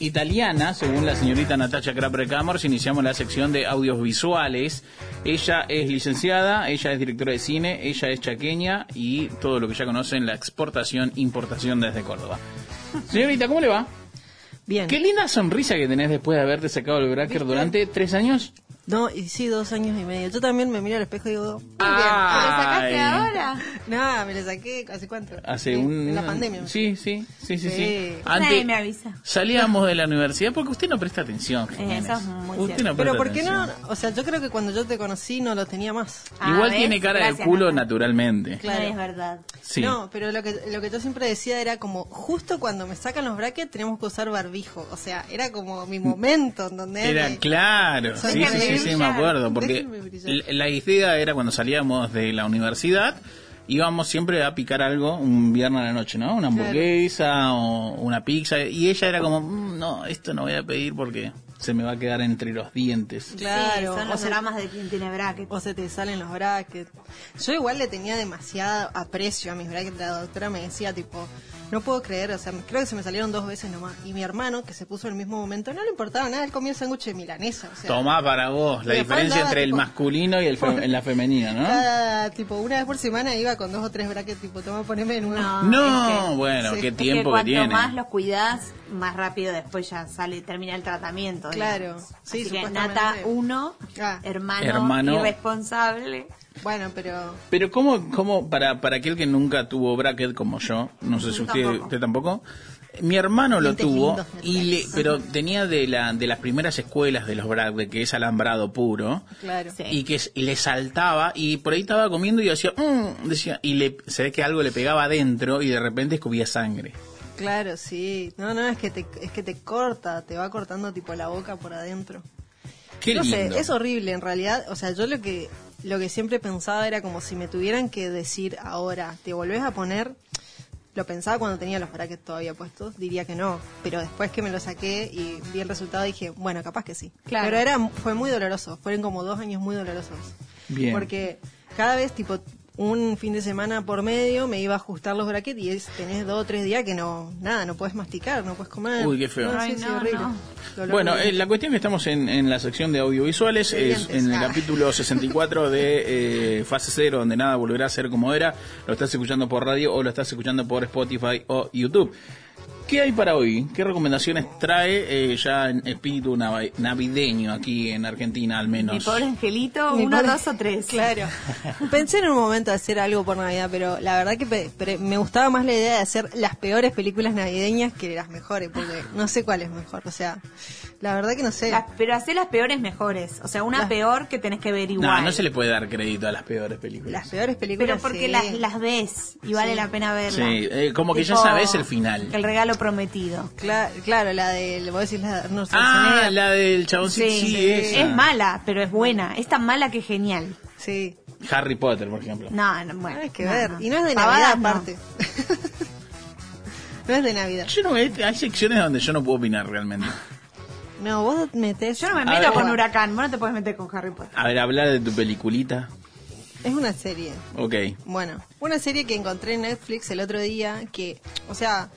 italiana, según la señorita Natacha Camors, iniciamos la sección de audios visuales. Ella es licenciada, ella es directora de cine, ella es chaqueña y todo lo que ya conocen, la exportación, importación desde Córdoba. Señorita, ¿cómo le va? Bien. Qué linda sonrisa que tenés después de haberte sacado el bracker durante tres años. No, y sí, dos años y medio. Yo también me miro al espejo y digo, muy ¿Te lo sacaste ahora? No, me lo saqué, ¿hace cuánto? Hace Sí, un... En la pandemia. Sí, sí, sí, sí. sí. Sí. Nadie me avisa. Salíamos de la universidad porque usted no presta atención. Eh, Jiménez. eso es muy usted cierto. no Pero ¿por qué no? atención. O sea, yo creo que cuando yo te conocí no lo tenía más. Ah, Igual ¿ves? tiene cara de Gracias, culo Nata. naturalmente. Claro. No, es verdad. Sí. No, pero lo que, lo que yo siempre decía era como, justo cuando me sacan los brackets tenemos que usar barbijo. O sea, era como mi momento en donde... Era claro, Soy sí, sí, sí, brillar. me acuerdo, porque la idea era cuando salíamos de la universidad, íbamos siempre a picar algo un viernes a la noche, ¿no? Una hamburguesa o una pizza, y ella era como, "Mm, no, esto no voy a pedir porque se me va a quedar entre los dientes. Claro. Sí, son o los sea, dramas de quien tiene bracket. o se te salen los brackets. Yo igual le tenía demasiado aprecio a mis brackets. La doctora me decía, tipo, no puedo creer, o sea, creo que se me salieron dos veces nomás. Y mi hermano, que se puso en el mismo momento, no le importaba nada, él comía el sándwich de milanesa. O sea, Tomá para vos la diferencia entre el masculino y el fe- en la femenina, ¿no? cada, tipo, una vez por semana iba con dos o tres brackets, tipo, toma, poneme de nuevo. No, No, es que- bueno, sí, qué es que tiempo que, cuanto tiene. más los cuidás, más rápido después ya sale, termina el tratamiento. Claro, digamos. sí, Así que. Nata 1, Ah. hermano, Hermano. irresponsable. Bueno, pero... Pero cómo, cómo para, para aquel que nunca tuvo bracket como yo, no sé si usted tampoco. usted tampoco, mi hermano lo tuvo, y le, pero tenía de, la, de las primeras escuelas de los bracket, que es alambrado puro, Claro. Sí. y que s- le saltaba, y por ahí estaba comiendo y hacía, "Mm", decía, y le, se ve que algo le pegaba adentro y de repente escupía sangre. Claro, sí. No, no, es que te, es que te corta, te va cortando tipo la boca por adentro. Qué no lindo. sé, es horrible en realidad. O sea, yo lo que lo que siempre pensaba era como si me tuvieran que decir ahora, ¿te volvés a poner? Lo pensaba cuando tenía los brackets todavía puestos, diría que no. Pero después que me lo saqué y vi el resultado dije, bueno, capaz que sí. Claro. Pero era fue muy doloroso. Fueron como dos años muy dolorosos. Bien. Porque cada vez, tipo, un fin de semana por medio me iba a ajustar los brackets y es, tenés dos o tres días que no, nada, no puedes masticar, no puedes comer. Uy, qué feo. No, Ay, sí, sí, no, horrible. no. Dolor Bueno, eh, la cuestión es que estamos en, en la sección de audiovisuales, es en el Ah. capítulo 64 de eh, Fase Cero, donde nada volverá a ser como era. Lo estás escuchando por radio o lo estás escuchando por Spotify o YouTube. ¿Qué hay para hoy? ¿Qué recomendaciones trae eh, ya en espíritu navi- navideño aquí en Argentina al menos? Mi pobre angelito, Mi uno, pobre- dos o tres. Claro. Pensé en un momento hacer algo por Navidad, pero la verdad que pe- pre- me gustaba más la idea de hacer las peores películas navideñas que las mejores, porque no sé cuál es mejor. O sea, la verdad que no sé. Las- pero hacer las peores mejores. O sea, una Las- peor que tenés que ver igual. No, no se le puede dar crédito a las peores películas. Las peores películas. Pero porque sí. las, las ves y vale Sí. la pena verlas. Sí, eh, como que ya Tipo, sabes el final. El regalo prometido. Cla- claro, la de. Vos decís la de Arnold Ah, la del chaboncito. Sí, sí. esa. Es mala, pero es buena. Es tan mala que genial. Sí. Harry Potter, por ejemplo. No, no, bueno. Hay que no, ver. no. Y no es de Pavadas, Navidad, no. aparte. no es de Navidad. Yo no, hay secciones donde yo no puedo opinar realmente. No, vos metés. Yo no me meto ver. con Huracán. Vos no te puedes meter con Harry Potter. A ver, habla de tu peliculita. Es una serie. Ok. Bueno, una serie que encontré en Netflix el otro día que, o sea,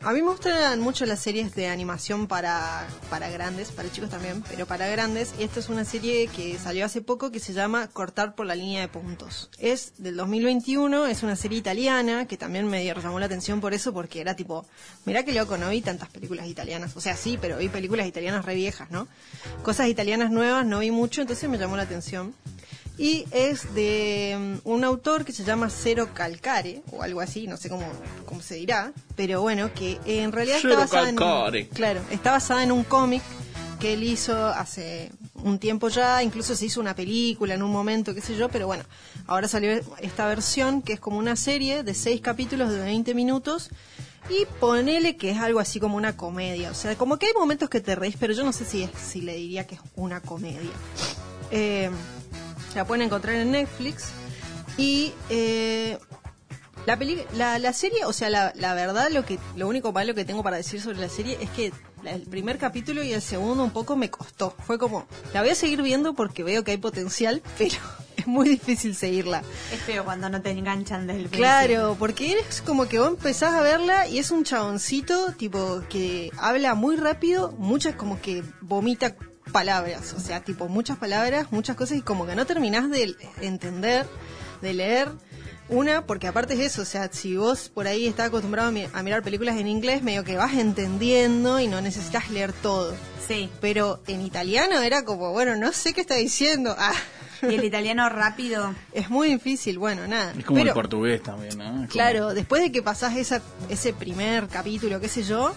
a mí me gustan mucho las series de animación para, para grandes, para chicos también, pero para grandes. Y esta es una serie que salió hace poco que se llama Cortar por la línea de puntos. Es del 2021, es una serie italiana que también me llamó la atención por eso, porque era tipo, mirá que loco, no vi tantas películas italianas. O sea, sí, pero vi películas italianas re viejas, ¿no? Cosas italianas nuevas no vi mucho, entonces me llamó la atención. Y es de mm, un autor que se llama Cero Calcare, o algo así, no sé cómo, cómo se dirá, pero bueno, que en realidad Cero está basada en, Calcare. claro, está basada en un cómic que él hizo hace un tiempo ya, incluso se hizo una película en un momento, qué sé yo, pero bueno, ahora salió esta versión que es como una serie de seis capítulos de 20 minutos Y ponele que es algo así como una comedia. O sea, como que hay momentos que te reís, pero yo no sé si, es, si le diría que es una comedia. Eh, la pueden encontrar en Netflix. Y eh, la, peli la, la serie, o sea, la, la verdad, lo, que, lo único malo que tengo para decir sobre la serie es que el primer capítulo y el segundo un poco me costó. Fue como, la voy a seguir viendo porque veo que hay potencial, pero es muy difícil seguirla. Es feo cuando no te enganchan desde el Claro, porque eres como que vos empezás a verla y es un chaboncito tipo que habla muy rápido, muchas como que vomita palabras, o sea, tipo muchas palabras, muchas cosas y como que no terminás de entender, de leer. Una, porque aparte es eso, o sea, si vos por ahí estás acostumbrado a, mi- a mirar películas en inglés, medio que vas entendiendo y no necesitas leer todo. Sí. Pero en italiano era como, bueno, no sé qué está diciendo. Ah, Y el italiano rápido. es muy difícil, bueno, nada. Es como Pero- el portugués también, ¿no? Como- Claro, después de que pasás esa, ese primer capítulo, qué sé yo,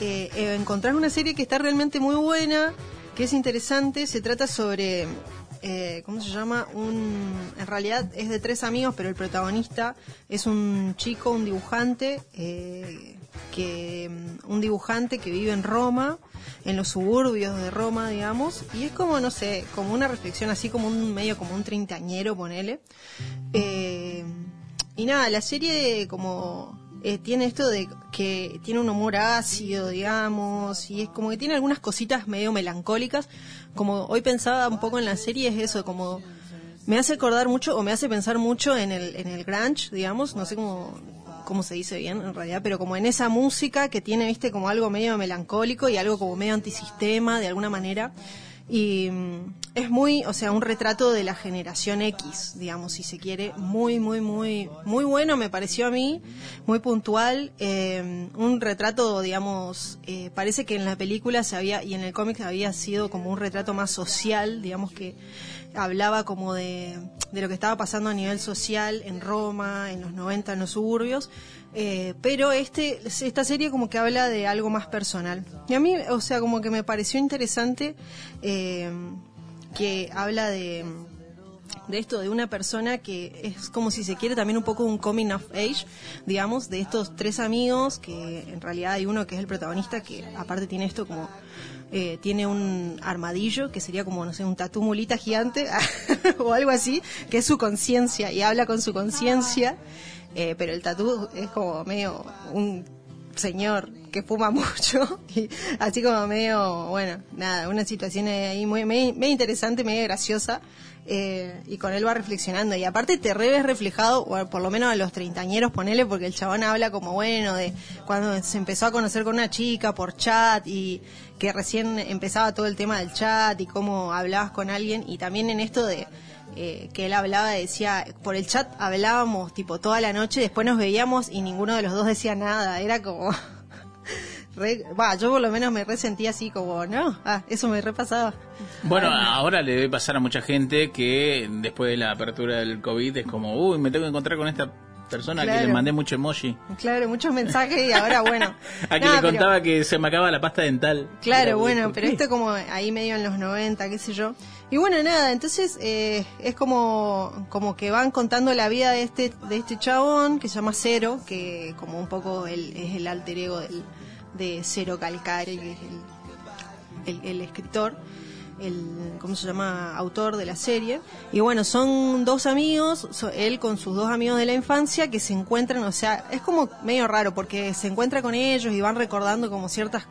eh, eh, encontrás una serie que está realmente muy buena, que es interesante, se trata sobre, eh, ¿cómo se llama? Un, en realidad es de tres amigos, pero el protagonista es un chico, un dibujante, eh, que mm, un dibujante que vive en Roma, en los suburbios de Roma, digamos, y es como, no sé, como una reflexión así como un medio como un treintañero, ponele. Eh, y nada, la serie como eh, tiene esto de que tiene un humor ácido, digamos, y es como que tiene algunas cositas medio melancólicas. Como hoy pensaba un poco en la serie, es eso, como me hace acordar mucho o me hace pensar mucho en el, en el grunge, digamos, no sé cómo, cómo se dice bien en realidad, pero como en esa música que tiene, viste, como algo medio melancólico y algo como medio antisistema de alguna manera. Y mm, es muy, o sea, un retrato de la generación X, digamos, si se quiere, muy, muy, muy, muy bueno me pareció a mí, muy puntual, eh, un retrato, digamos, eh, parece que en la película se había, y en el cómic había sido como un retrato más social, digamos que hablaba como de, de lo que estaba pasando a nivel social en Roma, en los 90, en los suburbios, eh, pero este, esta serie como que habla de algo más personal. Y a mí, o sea, como que me pareció interesante eh, que habla de, de esto, de una persona que es como si se quiere también un poco un coming of age, digamos, de estos tres amigos, que en realidad hay uno que es el protagonista, que aparte tiene esto como eh, tiene un armadillo que sería como, no sé, un tatú mulita gigante o algo así, que es su conciencia y habla con su conciencia, eh, pero el tatú es como medio un señor que fuma mucho y así como medio, bueno, nada, una situación ahí muy, medio interesante, medio graciosa. eh, y con él va reflexionando y aparte te reves reflejado por lo menos a los treintañeros ponele porque el chabón habla como bueno de cuando se empezó a conocer con una chica por chat y que recién empezaba todo el tema del chat y cómo hablabas con alguien y también en esto de eh, que él hablaba, decía, por el chat hablábamos tipo toda la noche, después nos veíamos y ninguno de los dos decía nada, era como... re- Va, yo por lo menos me resentía así como, no, ah, eso me repasaba. Bueno, ahora le debe pasar a mucha gente que después de la apertura del COVID es como, uy, me tengo que encontrar con esta persona que le mandé mucho emoji. Claro, muchos mensajes y ahora bueno. A que Nada, le pero- contaba que se me acaba la pasta dental. Claro, bueno, ¿por pero esto como ahí medio en los 90, qué sé yo. Y bueno, nada, entonces eh, es como, como que van contando la vida de este, de este chabón que se llama Cero, que como un poco el, es el alter ego del, de Cero Calcare, que es el, el, el escritor, el, ¿cómo se llama? Autor de la serie. Y bueno, son dos amigos, él con sus dos amigos de la infancia que se encuentran, o sea, es como medio raro porque se encuentra con ellos y van recordando como ciertos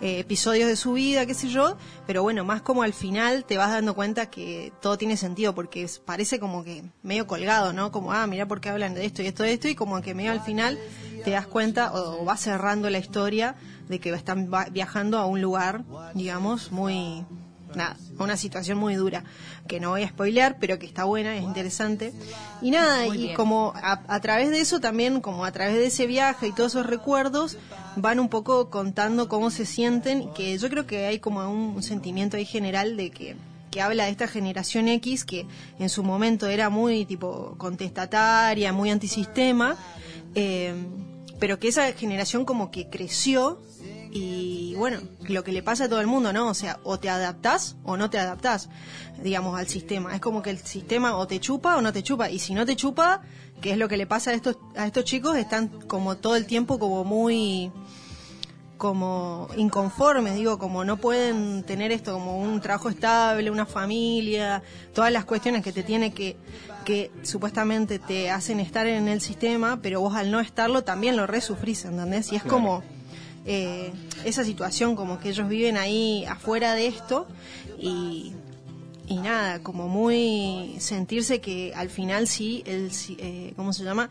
episodios de su vida, qué sé yo, pero bueno, más como al final te vas dando cuenta que todo tiene sentido porque parece como que medio colgado, ¿no? Como, ah, mira por qué hablan de esto y esto de esto y como que medio al final te das cuenta o, o vas cerrando la historia de que están va- viajando a un lugar, digamos, muy nada, una situación muy dura, que no voy a spoilear, pero que está buena, es interesante. Y nada, Muy y bien. como a, a través de eso también, como a través de ese viaje y todos esos recuerdos, van un poco contando cómo se sienten, que yo creo que hay como un, un sentimiento ahí general de que que habla de esta generación X que en su momento era muy tipo contestataria, muy antisistema, eh, pero que esa generación como que creció y bueno, lo que le pasa a todo el mundo, ¿no? O sea, o te adaptás o no te adaptás, digamos, al sistema. Es como que el sistema o te chupa o no te chupa. Y si no te chupa, ¿qué es lo que le pasa a estos, a estos chicos? Están como todo el tiempo como muy como inconformes, digo, como no pueden tener esto como un trabajo estable, una familia, todas las cuestiones que te tiene que, que supuestamente te hacen estar en el sistema, pero vos al no estarlo también lo resufrís, ¿entendés? Y es como eh, esa situación como que ellos viven ahí afuera de esto y, y nada, como muy sentirse que al final sí, el, eh, ¿cómo se llama?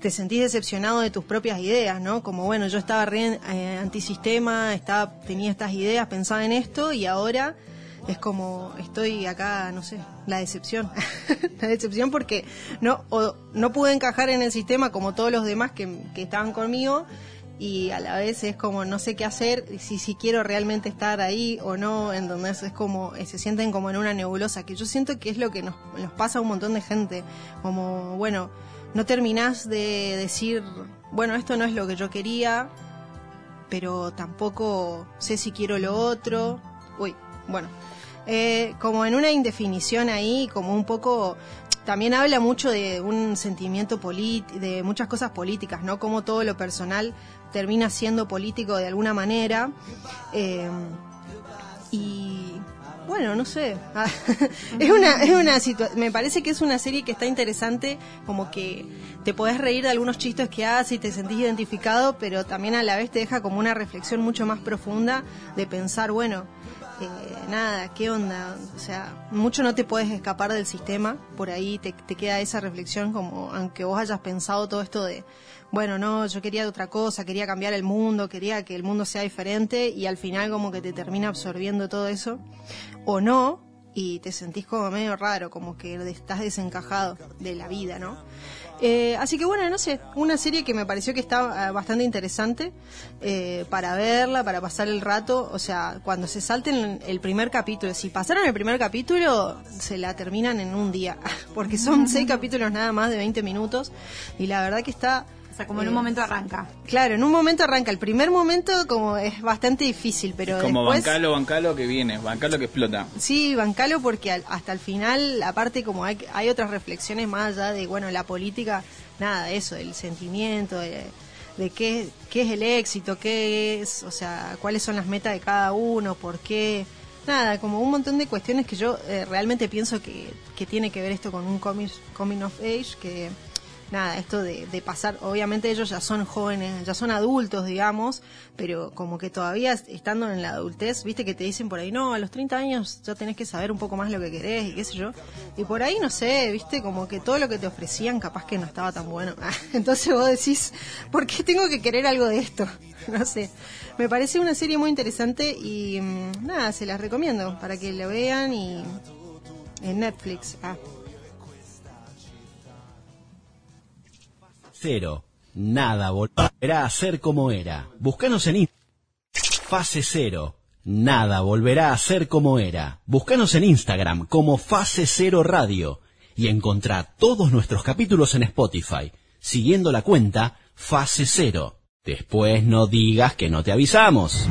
te sentís decepcionado de tus propias ideas, ¿no? Como, bueno, yo estaba re eh, antisistema, estaba, tenía estas ideas, pensaba en esto y ahora es como, estoy acá, no sé, la decepción. la decepción porque no, o, no pude encajar en el sistema como todos los demás que, que estaban conmigo y a la vez es como no sé qué hacer, si, si quiero realmente estar ahí o no, en donde es como, eh, se sienten como en una nebulosa, que yo siento que es lo que nos, nos pasa a un montón de gente, como, bueno, no terminás de decir, bueno, esto no es lo que yo quería, pero tampoco sé si quiero lo otro. Uy, bueno, eh, como en una indefinición ahí, como un poco, también habla mucho de un sentimiento político, de muchas cosas políticas, ¿no? Como todo lo personal termina siendo político de alguna manera. Eh, y bueno, no sé. es una, es una situación. Me parece que es una serie que está interesante, como que te podés reír de algunos chistes que hace y te sentís identificado, pero también a la vez te deja como una reflexión mucho más profunda de pensar, bueno, eh, nada, ¿qué onda? O sea, mucho no te puedes escapar del sistema, por ahí te, te queda esa reflexión como, aunque vos hayas pensado todo esto de bueno, no, yo quería otra cosa, quería cambiar el mundo, quería que el mundo sea diferente y al final como que te termina absorbiendo todo eso, o no, y te sentís como medio raro, como que estás desencajado de la vida, ¿no? Eh, así que bueno, no sé, una serie que me pareció que está eh, bastante interesante eh, para verla, para pasar el rato. O sea, cuando se salten el primer capítulo, si pasaron el primer capítulo, se la terminan en un día, porque son seis capítulos nada más de 20 minutos y la verdad que está o sea, como en un momento arranca. Claro, en un momento arranca. El primer momento como es bastante difícil, pero Como después... bancalo, bancalo que viene, bancalo que explota. Sí, bancalo porque al- hasta el final, aparte como hay, hay otras reflexiones más allá de, bueno, la política, nada, eso, el sentimiento, de, de qué, qué es el éxito, qué es, o sea, cuáles son las metas de cada uno, por qué... Nada, como un montón de cuestiones que yo eh, realmente pienso que, que tiene que ver esto con un coming, coming of age, que nada, esto de, de pasar, obviamente ellos ya son jóvenes, ya son adultos, digamos, pero como que todavía estando en la adultez, viste que te dicen por ahí, no, a los 30 años ya tenés que saber un poco más lo que querés y qué sé yo. Y por ahí, no sé, viste, como que todo lo que te ofrecían capaz que no estaba tan bueno. Entonces vos decís, ¿por qué tengo que querer algo de esto? No sé. Me parece una serie muy interesante y mm, nada, se las recomiendo para que lo vean y en Netflix. Ah. Cero. Nada volverá a ser como era. Búscanos en Instagram. Fase. Nada volverá a ser como era. En Instagram como Fase Cero Radio y encontrá todos nuestros capítulos en Spotify, siguiendo la cuenta Fase Cero. Después no digas que no te avisamos.